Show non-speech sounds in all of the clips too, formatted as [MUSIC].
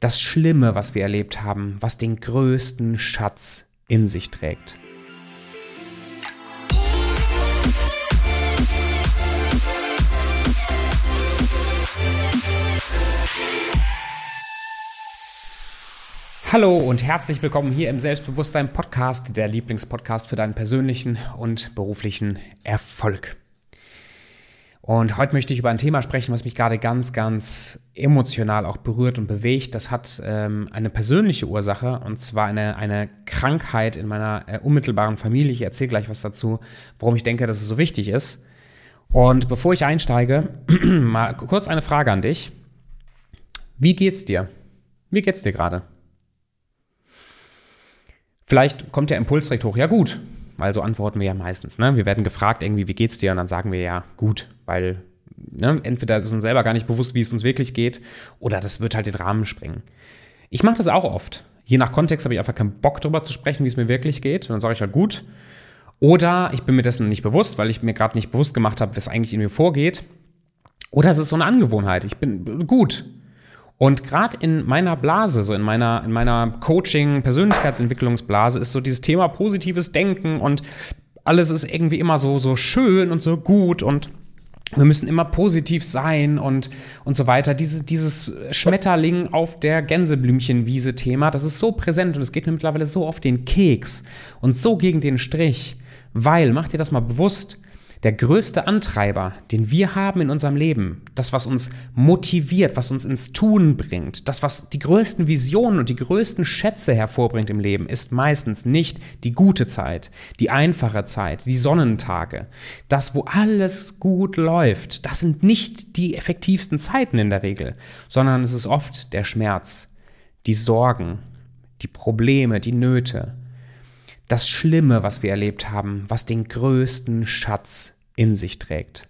das Schlimme, was wir erlebt haben, was den größten Schatz in sich trägt. Hallo und herzlich willkommen hier im Selbstbewusstsein Podcast, der Lieblingspodcast für deinen persönlichen und beruflichen Erfolg. Und heute möchte ich über ein Thema sprechen, was mich gerade ganz, ganz emotional auch berührt und bewegt. Das hat ähm, eine persönliche Ursache und zwar eine, eine Krankheit in meiner äh, unmittelbaren Familie. Ich erzähle gleich was dazu, warum ich denke, dass es so wichtig ist. Und bevor ich einsteige, [CLEARS THROAT] mal kurz eine Frage an dich. Wie geht's dir? Wie geht's dir gerade? Vielleicht kommt der Impuls direkt hoch, ja gut, weil so antworten wir ja meistens. Ne? Wir werden gefragt irgendwie, wie geht's dir? Und dann sagen wir ja gut weil ne, entweder ist es uns selber gar nicht bewusst, wie es uns wirklich geht, oder das wird halt den Rahmen sprengen. Ich mache das auch oft. Je nach Kontext habe ich einfach keinen Bock darüber zu sprechen, wie es mir wirklich geht. Und dann sage ich halt gut. Oder ich bin mir dessen nicht bewusst, weil ich mir gerade nicht bewusst gemacht habe, was eigentlich in mir vorgeht. Oder es ist so eine Angewohnheit. Ich bin gut. Und gerade in meiner Blase, so in meiner, in meiner Coaching, Persönlichkeitsentwicklungsblase, ist so dieses Thema positives Denken und alles ist irgendwie immer so, so schön und so gut und wir müssen immer positiv sein und, und so weiter. Dieses, dieses Schmetterling auf der Gänseblümchenwiese-Thema, das ist so präsent und es geht mir mittlerweile so auf den Keks und so gegen den Strich. Weil, mach dir das mal bewusst, der größte Antreiber, den wir haben in unserem Leben, das, was uns motiviert, was uns ins Tun bringt, das, was die größten Visionen und die größten Schätze hervorbringt im Leben, ist meistens nicht die gute Zeit, die einfache Zeit, die Sonnentage. Das, wo alles gut läuft, das sind nicht die effektivsten Zeiten in der Regel, sondern es ist oft der Schmerz, die Sorgen, die Probleme, die Nöte, das Schlimme, was wir erlebt haben, was den größten Schatz in sich trägt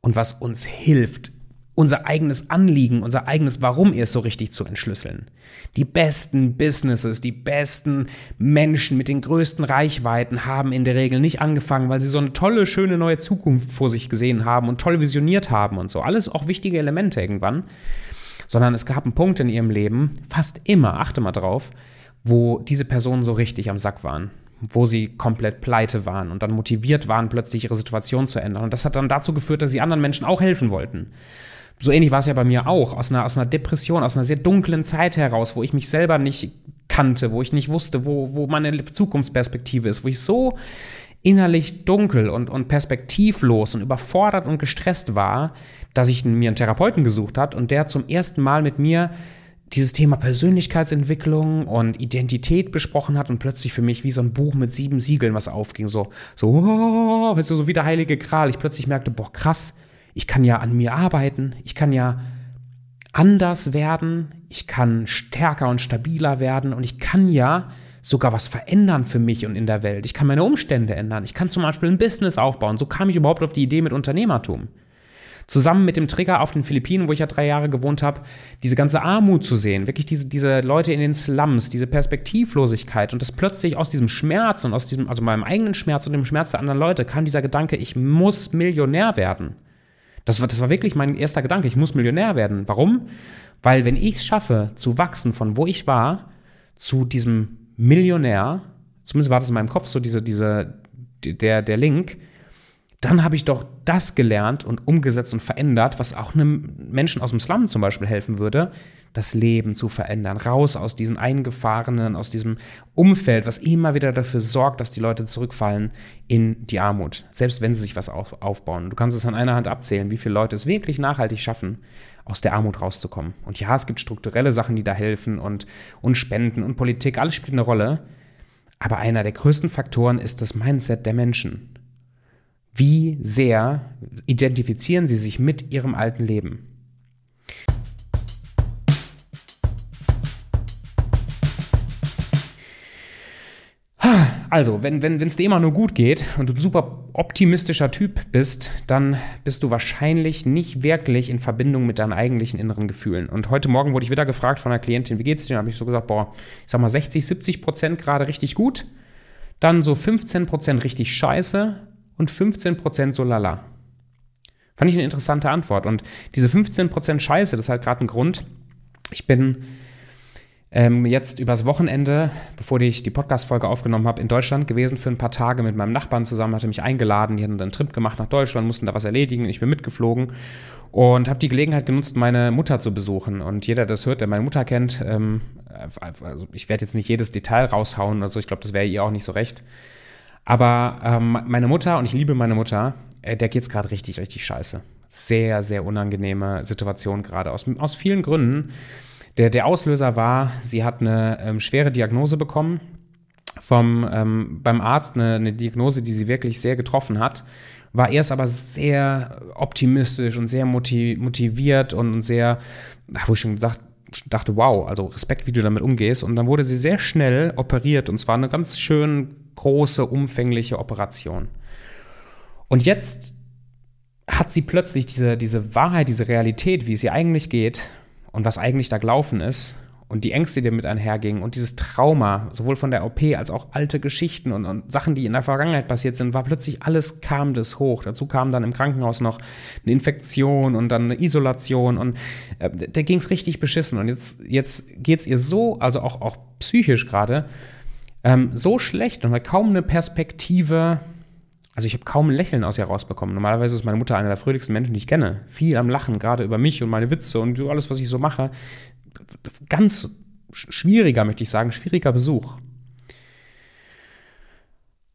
und was uns hilft, unser eigenes Anliegen, unser eigenes Warum erst so richtig zu entschlüsseln. Die besten Businesses, die besten Menschen mit den größten Reichweiten haben in der Regel nicht angefangen, weil sie so eine tolle, schöne neue Zukunft vor sich gesehen haben und toll visioniert haben und so. Alles auch wichtige Elemente irgendwann. Sondern es gab einen Punkt in ihrem Leben, fast immer, achte mal drauf, wo diese Personen so richtig am Sack waren wo sie komplett pleite waren und dann motiviert waren, plötzlich ihre Situation zu ändern. Und das hat dann dazu geführt, dass sie anderen Menschen auch helfen wollten. So ähnlich war es ja bei mir auch, aus einer, aus einer Depression, aus einer sehr dunklen Zeit heraus, wo ich mich selber nicht kannte, wo ich nicht wusste, wo, wo meine Zukunftsperspektive ist, wo ich so innerlich dunkel und, und perspektivlos und überfordert und gestresst war, dass ich mir einen Therapeuten gesucht hat und der zum ersten Mal mit mir dieses Thema Persönlichkeitsentwicklung und Identität besprochen hat und plötzlich für mich wie so ein Buch mit sieben Siegeln was aufging, so, so, oh, weißt du, so wie der heilige Kral. Ich plötzlich merkte, boah, krass, ich kann ja an mir arbeiten, ich kann ja anders werden, ich kann stärker und stabiler werden und ich kann ja sogar was verändern für mich und in der Welt. Ich kann meine Umstände ändern. Ich kann zum Beispiel ein Business aufbauen. So kam ich überhaupt auf die Idee mit Unternehmertum zusammen mit dem Trigger auf den Philippinen, wo ich ja drei Jahre gewohnt habe, diese ganze Armut zu sehen, wirklich diese, diese Leute in den Slums, diese Perspektivlosigkeit und das plötzlich aus diesem Schmerz und aus diesem, also meinem eigenen Schmerz und dem Schmerz der anderen Leute kam dieser Gedanke, ich muss Millionär werden. Das war, das war wirklich mein erster Gedanke, ich muss Millionär werden. Warum? Weil wenn ich es schaffe, zu wachsen von wo ich war, zu diesem Millionär, zumindest war das in meinem Kopf so diese, diese, der, der Link, dann habe ich doch das gelernt und umgesetzt und verändert, was auch einem Menschen aus dem Slum zum Beispiel helfen würde, das Leben zu verändern, raus aus diesen eingefahrenen, aus diesem Umfeld, was immer wieder dafür sorgt, dass die Leute zurückfallen in die Armut, selbst wenn sie sich was aufbauen. Du kannst es an einer Hand abzählen, wie viele Leute es wirklich nachhaltig schaffen, aus der Armut rauszukommen. Und ja, es gibt strukturelle Sachen, die da helfen und, und Spenden und Politik, alles spielt eine Rolle. Aber einer der größten Faktoren ist das Mindset der Menschen. Wie sehr identifizieren Sie sich mit Ihrem alten Leben? Also, wenn es wenn, dir immer nur gut geht und du ein super optimistischer Typ bist, dann bist du wahrscheinlich nicht wirklich in Verbindung mit deinen eigentlichen inneren Gefühlen. Und heute Morgen wurde ich wieder gefragt von einer Klientin, wie geht's dir? Dann habe ich so gesagt, boah, ich sag mal 60, 70 Prozent gerade richtig gut, dann so 15 Prozent richtig scheiße und 15% so lala. Fand ich eine interessante Antwort. Und diese 15% Scheiße, das ist halt gerade ein Grund. Ich bin ähm, jetzt übers Wochenende, bevor ich die Podcast-Folge aufgenommen habe, in Deutschland gewesen für ein paar Tage mit meinem Nachbarn zusammen, hatte mich eingeladen, die hatten einen Trip gemacht nach Deutschland, mussten da was erledigen, ich bin mitgeflogen und habe die Gelegenheit genutzt, meine Mutter zu besuchen. Und jeder, der das hört, der meine Mutter kennt, ähm, also ich werde jetzt nicht jedes Detail raushauen, also ich glaube, das wäre ihr auch nicht so recht. Aber ähm, meine Mutter, und ich liebe meine Mutter, äh, der geht es gerade richtig, richtig scheiße. Sehr, sehr unangenehme Situation gerade, aus, aus vielen Gründen. Der, der Auslöser war, sie hat eine ähm, schwere Diagnose bekommen vom, ähm, beim Arzt, eine, eine Diagnose, die sie wirklich sehr getroffen hat war erst aber sehr optimistisch und sehr motiviert und sehr, wo ich schon gedacht, dachte, wow, also Respekt, wie du damit umgehst. Und dann wurde sie sehr schnell operiert und zwar eine ganz schön große, umfängliche Operation. Und jetzt hat sie plötzlich diese, diese Wahrheit, diese Realität, wie es ihr eigentlich geht, und was eigentlich da gelaufen ist und die Ängste, die damit einhergingen und dieses Trauma, sowohl von der OP als auch alte Geschichten und, und, Sachen, die in der Vergangenheit passiert sind, war plötzlich alles kam das hoch. Dazu kam dann im Krankenhaus noch eine Infektion und dann eine Isolation und äh, da ging es richtig beschissen. Und jetzt, jetzt geht es ihr so, also auch, auch psychisch gerade, ähm, so schlecht und hat kaum eine Perspektive. Also ich habe kaum ein Lächeln aus ihr rausbekommen. Normalerweise ist meine Mutter einer der fröhlichsten Menschen, die ich kenne. Viel am Lachen, gerade über mich und meine Witze und alles, was ich so mache. Ganz schwieriger, möchte ich sagen, schwieriger Besuch.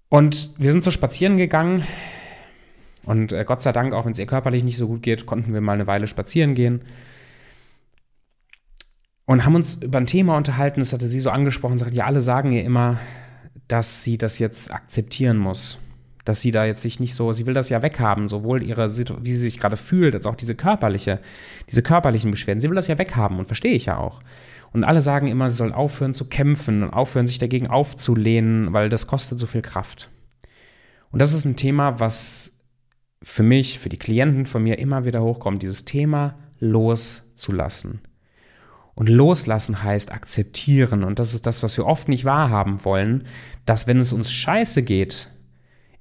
Und wir sind so spazieren gegangen. Und äh, Gott sei Dank, auch wenn es ihr körperlich nicht so gut geht, konnten wir mal eine Weile spazieren gehen. Und haben uns über ein Thema unterhalten, das hatte sie so angesprochen, sagt, ja, alle sagen ihr immer, dass sie das jetzt akzeptieren muss dass sie da jetzt sich nicht so, sie will das ja weghaben, sowohl ihre, wie sie sich gerade fühlt, als auch diese körperliche, diese körperlichen Beschwerden. Sie will das ja weghaben und verstehe ich ja auch. Und alle sagen immer, sie soll aufhören zu kämpfen und aufhören, sich dagegen aufzulehnen, weil das kostet so viel Kraft. Und das ist ein Thema, was für mich, für die Klienten von mir immer wieder hochkommt, dieses Thema loszulassen. Und loslassen heißt akzeptieren. Und das ist das, was wir oft nicht wahrhaben wollen, dass wenn es uns scheiße geht,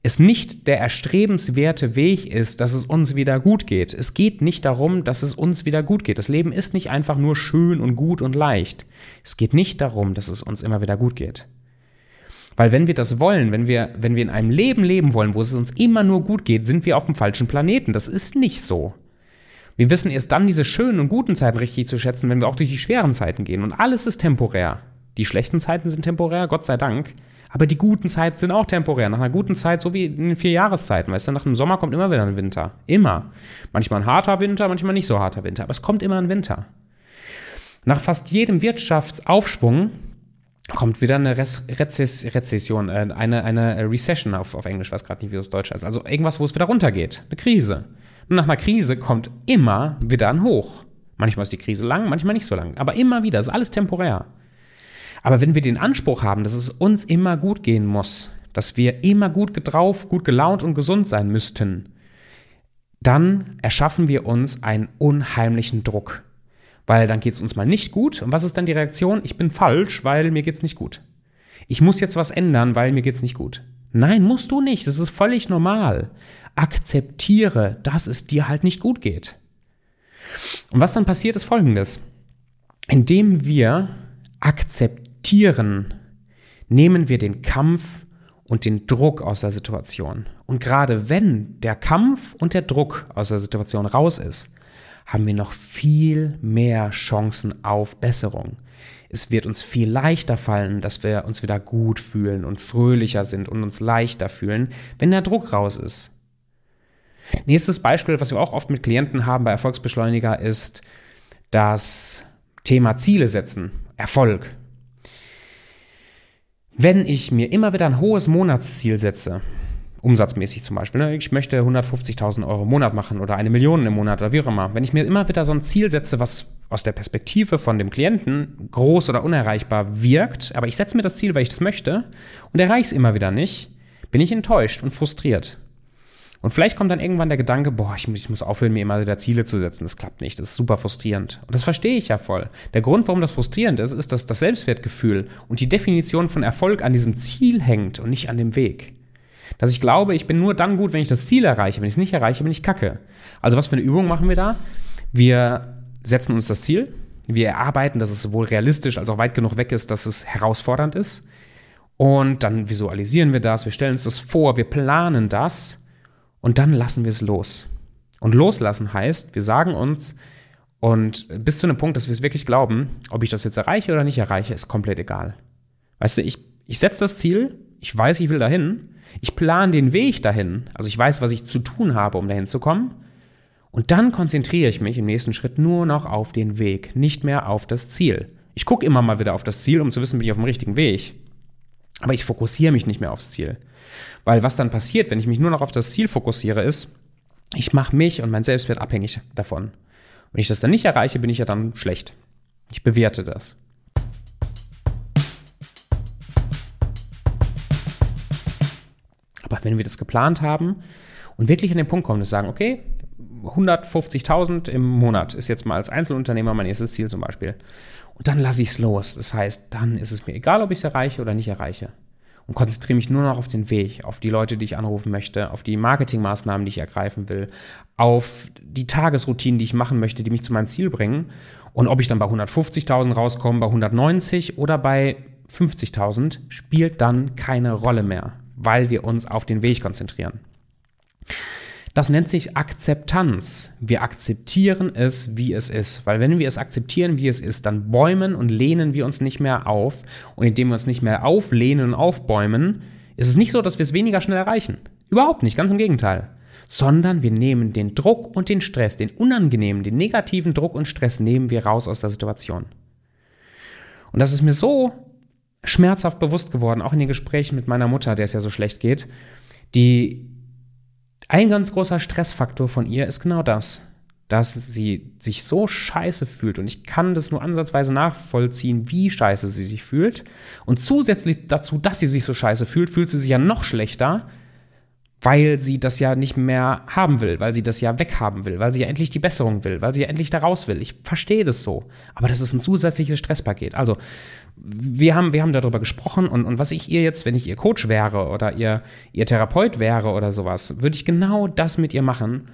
es nicht der erstrebenswerte Weg ist, dass es uns wieder gut geht. Es geht nicht darum, dass es uns wieder gut geht. Das Leben ist nicht einfach nur schön und gut und leicht. Es geht nicht darum, dass es uns immer wieder gut geht. Weil wenn wir das wollen, wenn wir, wenn wir in einem Leben leben wollen, wo es uns immer nur gut geht, sind wir auf dem falschen Planeten. Das ist nicht so. Wir wissen erst dann diese schönen und guten Zeiten richtig zu schätzen, wenn wir auch durch die schweren Zeiten gehen. Und alles ist temporär. Die schlechten Zeiten sind temporär, Gott sei Dank. Aber die guten Zeiten sind auch temporär. Nach einer guten Zeit, so wie in den vier Jahreszeiten, weißt du, nach dem Sommer kommt immer wieder ein Winter. Immer. Manchmal ein harter Winter, manchmal nicht so harter Winter. Aber es kommt immer ein Winter. Nach fast jedem Wirtschaftsaufschwung kommt wieder eine Rezess Rezession, äh, eine, eine Recession auf, auf Englisch, weiß gerade nicht, wie das Deutsch heißt. Also irgendwas, wo es wieder runtergeht. Eine Krise. Nach einer Krise kommt immer wieder ein Hoch. Manchmal ist die Krise lang, manchmal nicht so lang. Aber immer wieder. Ist alles temporär. Aber wenn wir den Anspruch haben, dass es uns immer gut gehen muss, dass wir immer gut drauf, gut gelaunt und gesund sein müssten, dann erschaffen wir uns einen unheimlichen Druck. Weil dann geht es uns mal nicht gut. Und was ist dann die Reaktion? Ich bin falsch, weil mir geht es nicht gut. Ich muss jetzt was ändern, weil mir geht es nicht gut. Nein, musst du nicht. Das ist völlig normal. Akzeptiere, dass es dir halt nicht gut geht. Und was dann passiert, ist folgendes. Indem wir akzeptieren, nehmen wir den Kampf und den Druck aus der Situation. Und gerade wenn der Kampf und der Druck aus der Situation raus ist, haben wir noch viel mehr Chancen auf Besserung. Es wird uns viel leichter fallen, dass wir uns wieder gut fühlen und fröhlicher sind und uns leichter fühlen, wenn der Druck raus ist. Nächstes Beispiel, was wir auch oft mit Klienten haben bei Erfolgsbeschleuniger, ist das Thema Ziele setzen, Erfolg. Wenn ich mir immer wieder ein hohes Monatsziel setze, umsatzmäßig zum Beispiel, ne? ich möchte 150.000 Euro im Monat machen oder eine Million im Monat oder wie auch immer, wenn ich mir immer wieder so ein Ziel setze, was aus der Perspektive von dem Klienten groß oder unerreichbar wirkt, aber ich setze mir das Ziel, weil ich das möchte und erreiche es immer wieder nicht, bin ich enttäuscht und frustriert. Und vielleicht kommt dann irgendwann der Gedanke, boah, ich, ich, muss aufhören, mir immer wieder Ziele zu setzen. Das klappt nicht. Das ist super frustrierend. Und das verstehe ich ja voll. Der Grund, warum das frustrierend ist, ist, dass das Selbstwertgefühl und die Definition von Erfolg an diesem Ziel hängt und nicht an dem Weg. Dass ich glaube, ich bin nur dann gut, wenn ich das Ziel erreiche. Wenn ich es nicht erreiche, bin ich kacke. Also was für eine Übung machen wir da? Wir setzen uns das Ziel, Wir erarbeiten, dass es sowohl realistisch als auch weit genug weg ist, dass es herausfordernd ist. Und dann visualisieren wir das, wir stellen uns das vor, wir planen das und dann lassen wir es los. Und loslassen heißt, wir sagen uns, und bis zu einem Punkt, dass wir es wirklich glauben, ob ich das jetzt erreiche oder nicht erreiche, ist komplett egal. Weißt du, ich, ich setze das Ziel, ich weiß, ich will dahin, ich plane den Weg dahin, also ich weiß, was ich zu tun habe, um dahin zu kommen. Und dann konzentriere ich mich im nächsten Schritt nur noch auf den Weg, nicht mehr auf das Ziel. Ich gucke immer mal wieder auf das Ziel, um zu wissen, bin ich auf dem richtigen Weg. Aber ich fokussiere mich nicht mehr aufs Ziel. Weil was dann passiert, wenn ich mich nur noch auf das Ziel fokussiere, ist, ich mache mich und mein Selbstwert abhängig davon. Wenn ich das dann nicht erreiche, bin ich ja dann schlecht. Ich bewerte das. Wenn wir das geplant haben und wirklich an den Punkt kommen, dass sagen, okay, 150.000 im Monat ist jetzt mal als Einzelunternehmer mein erstes Ziel zum Beispiel. Und dann lasse ich es los. Das heißt, dann ist es mir egal, ob ich es erreiche oder nicht erreiche und konzentriere mich nur noch auf den Weg, auf die Leute, die ich anrufen möchte, auf die Marketingmaßnahmen, die ich ergreifen will, auf die Tagesroutinen, die ich machen möchte, die mich zu meinem Ziel bringen. Und ob ich dann bei 150.000 rauskomme, bei 190 oder bei 50.000, spielt dann keine Rolle mehr, weil wir uns auf den Weg konzentrieren. Das nennt sich Akzeptanz. Wir akzeptieren es, wie es ist. Weil wenn wir es akzeptieren, wie es ist, dann bäumen und lehnen wir uns nicht mehr auf. Und indem wir uns nicht mehr auflehnen und aufbäumen, ist es nicht so, dass wir es weniger schnell erreichen. Überhaupt nicht, ganz im Gegenteil. Sondern wir nehmen den Druck und den Stress, den unangenehmen, den negativen Druck und Stress nehmen wir raus aus der Situation. Und das ist mir so schmerzhaft bewusst geworden, auch in den Gesprächen mit meiner Mutter, der es ja so schlecht geht, die ein ganz großer Stressfaktor von ihr ist genau das, dass sie sich so scheiße fühlt. Und ich kann das nur ansatzweise nachvollziehen, wie scheiße sie sich fühlt. Und zusätzlich dazu, dass sie sich so scheiße fühlt, fühlt sie sich ja noch schlechter, weil sie das ja nicht mehr haben will, weil sie das ja weghaben will, weil sie ja endlich die Besserung will, weil sie ja endlich da raus will. Ich verstehe das so. Aber das ist ein zusätzliches Stresspaket. Also, wir haben, wir haben darüber gesprochen und, und was ich ihr jetzt, wenn ich ihr Coach wäre oder ihr, ihr Therapeut wäre oder sowas, würde ich genau das mit ihr machen,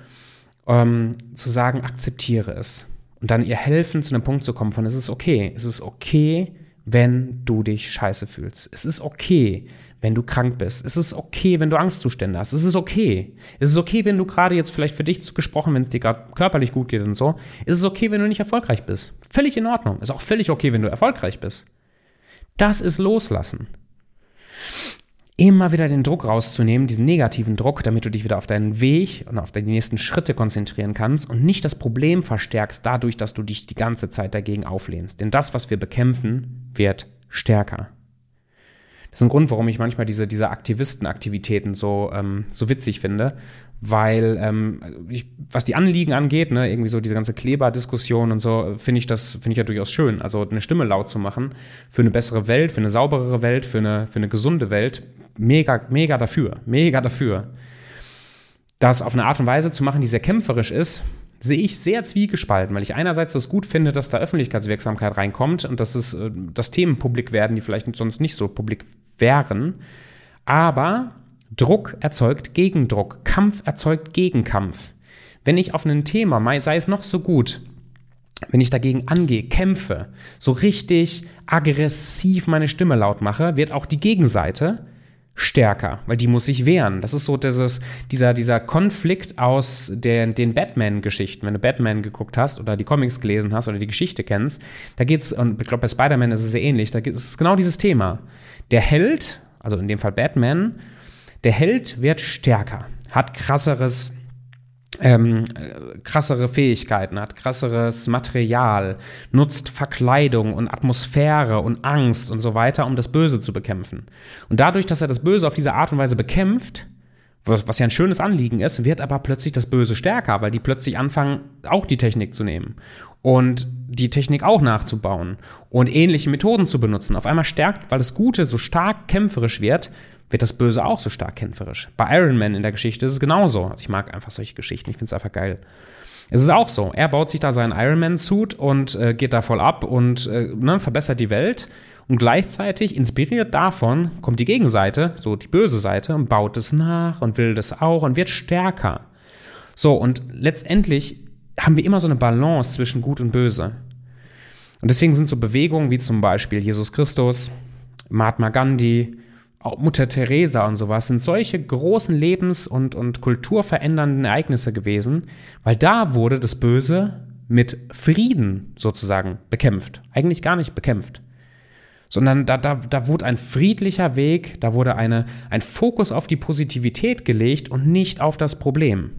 ähm, zu sagen, akzeptiere es. Und dann ihr helfen, zu einem Punkt zu kommen von, es ist okay, es ist okay, wenn du dich scheiße fühlst. Es ist okay, wenn du krank bist. Es ist okay, wenn du Angstzustände hast. Es ist okay. Es ist okay, wenn du gerade jetzt vielleicht für dich gesprochen, wenn es dir gerade körperlich gut geht und so. Es ist okay, wenn du nicht erfolgreich bist. Völlig in Ordnung. Es ist auch völlig okay, wenn du erfolgreich bist. Das ist Loslassen. Immer wieder den Druck rauszunehmen, diesen negativen Druck, damit du dich wieder auf deinen Weg und auf deine nächsten Schritte konzentrieren kannst und nicht das Problem verstärkst dadurch, dass du dich die ganze Zeit dagegen auflehnst. Denn das, was wir bekämpfen, wird stärker. Das ist ein Grund, warum ich manchmal diese, diese Aktivistenaktivitäten so, ähm, so witzig finde, weil ähm, ich, was die Anliegen angeht, ne, irgendwie so diese ganze Kleberdiskussion und so, finde ich das finde ich ja durchaus schön. Also eine Stimme laut zu machen für eine bessere Welt, für eine sauberere Welt, für eine, für eine gesunde Welt, mega, mega dafür, mega dafür. Das auf eine Art und Weise zu machen, die sehr kämpferisch ist, sehe ich sehr zwiegespalten, weil ich einerseits das gut finde, dass da Öffentlichkeitswirksamkeit reinkommt und dass es äh, dass Themen publik werden, die vielleicht sonst nicht so publik wären. Aber Druck erzeugt Gegendruck, Kampf erzeugt Gegenkampf. Wenn ich auf ein Thema, sei es noch so gut, wenn ich dagegen angehe, kämpfe, so richtig aggressiv meine Stimme laut mache, wird auch die Gegenseite stärker, weil die muss sich wehren. Das ist so dieses, dieser, dieser Konflikt aus der, den Batman-Geschichten. Wenn du Batman geguckt hast oder die Comics gelesen hast oder die Geschichte kennst, da geht's, und ich glaube bei Spider-Man ist es sehr ähnlich, da ist es genau dieses Thema. Der Held, also in dem Fall Batman, der Held wird stärker, hat krasseres ähm, krassere Fähigkeiten, hat krasseres Material, nutzt Verkleidung und Atmosphäre und Angst und so weiter, um das Böse zu bekämpfen. Und dadurch, dass er das Böse auf diese Art und Weise bekämpft, was ja ein schönes Anliegen ist, wird aber plötzlich das Böse stärker, weil die plötzlich anfangen, auch die Technik zu nehmen und die Technik auch nachzubauen und ähnliche Methoden zu benutzen. Auf einmal stärkt, weil das Gute so stark kämpferisch wird, wird das Böse auch so stark kämpferisch. Bei Iron Man in der Geschichte ist es genauso. Also ich mag einfach solche Geschichten, ich finde es einfach geil. Es ist auch so. Er baut sich da seinen Iron Man-Suit und äh, geht da voll ab und äh, ne, verbessert die Welt. Und gleichzeitig, inspiriert davon, kommt die Gegenseite, so die böse Seite, und baut es nach und will das auch und wird stärker. So, und letztendlich haben wir immer so eine Balance zwischen Gut und Böse. Und deswegen sind so Bewegungen wie zum Beispiel Jesus Christus, Mahatma Gandhi, Mutter Teresa und sowas sind solche großen Lebens- und, und kulturverändernden Ereignisse gewesen, weil da wurde das Böse mit Frieden sozusagen bekämpft. Eigentlich gar nicht bekämpft. Sondern da, da, da wurde ein friedlicher Weg, da wurde eine, ein Fokus auf die Positivität gelegt und nicht auf das Problem.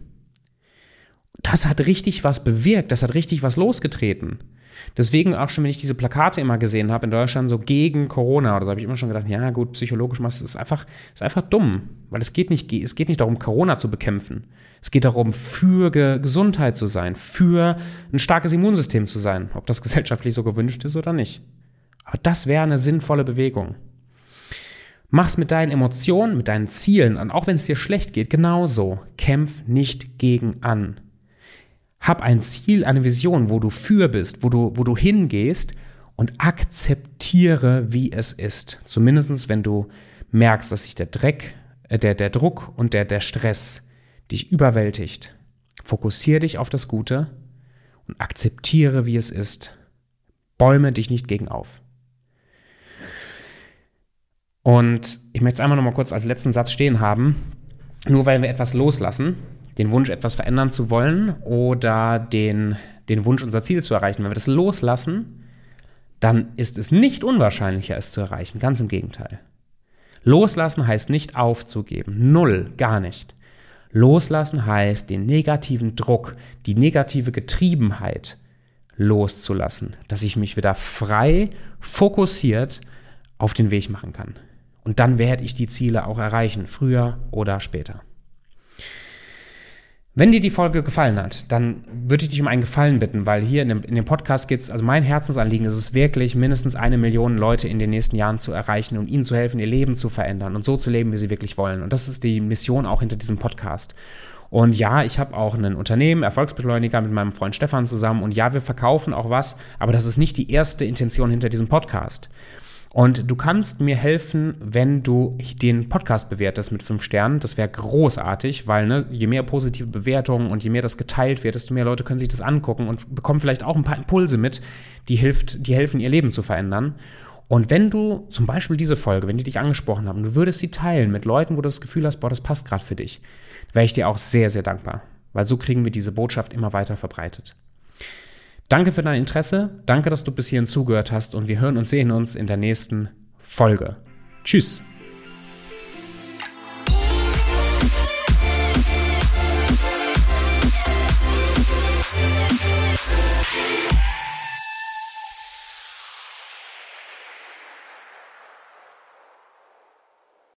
Das hat richtig was bewirkt, das hat richtig was losgetreten. Deswegen auch schon, wenn ich diese Plakate immer gesehen habe in Deutschland, so gegen Corona oder so, habe ich immer schon gedacht, ja gut, psychologisch machst du es einfach, ist einfach dumm, weil es geht nicht, es geht nicht darum, Corona zu bekämpfen. Es geht darum, für Gesundheit zu sein, für ein starkes Immunsystem zu sein, ob das [LAUGHS] gesellschaftlich so gewünscht ist oder nicht. Aber das wäre eine sinnvolle Bewegung. Mach's mit deinen Emotionen, mit deinen Zielen und auch wenn es dir schlecht geht, genauso. Kämpf nicht gegen an. Hab ein Ziel, eine Vision, wo du für bist, wo du, wo du hingehst und akzeptiere, wie es ist. Zumindest wenn du merkst, dass sich der Dreck, äh, der, der Druck und der, der Stress dich überwältigt. Fokussiere dich auf das Gute und akzeptiere, wie es ist. Bäume dich nicht gegen auf. Und ich möchte es einmal noch mal kurz als letzten Satz stehen haben. Nur weil wir etwas loslassen, den Wunsch, etwas verändern zu wollen oder den, den Wunsch, unser Ziel zu erreichen. Wenn wir das loslassen, dann ist es nicht unwahrscheinlicher, es zu erreichen. Ganz im Gegenteil. Loslassen heißt nicht aufzugeben. Null, gar nicht. Loslassen heißt, den negativen Druck, die negative Getriebenheit loszulassen, dass ich mich wieder frei, fokussiert auf den Weg machen kann. Und dann werde ich die Ziele auch erreichen, früher oder später. Wenn dir die Folge gefallen hat, dann würde ich dich um einen Gefallen bitten, weil hier in dem, in dem Podcast geht es, also mein Herzensanliegen ist es wirklich, mindestens eine Million Leute in den nächsten Jahren zu erreichen und ihnen zu helfen, ihr Leben zu verändern und so zu leben, wie sie wirklich wollen. Und das ist die Mission auch hinter diesem Podcast. Und ja, ich habe auch ein Unternehmen, Erfolgsbeschleuniger, mit meinem Freund Stefan zusammen. Und ja, wir verkaufen auch was, aber das ist nicht die erste Intention hinter diesem Podcast. Und du kannst mir helfen, wenn du den Podcast bewertest mit fünf Sternen. Das wäre großartig, weil ne, je mehr positive Bewertungen und je mehr das geteilt wird, desto mehr Leute können sich das angucken und bekommen vielleicht auch ein paar Impulse mit, die, hilft, die helfen, ihr Leben zu verändern. Und wenn du zum Beispiel diese Folge, wenn die dich angesprochen haben, du würdest sie teilen mit Leuten, wo du das Gefühl hast, boah, das passt gerade für dich, wäre ich dir auch sehr, sehr dankbar. Weil so kriegen wir diese Botschaft immer weiter verbreitet. Danke für dein Interesse, danke, dass du bis hierhin zugehört hast und wir hören und sehen uns in der nächsten Folge. Tschüss.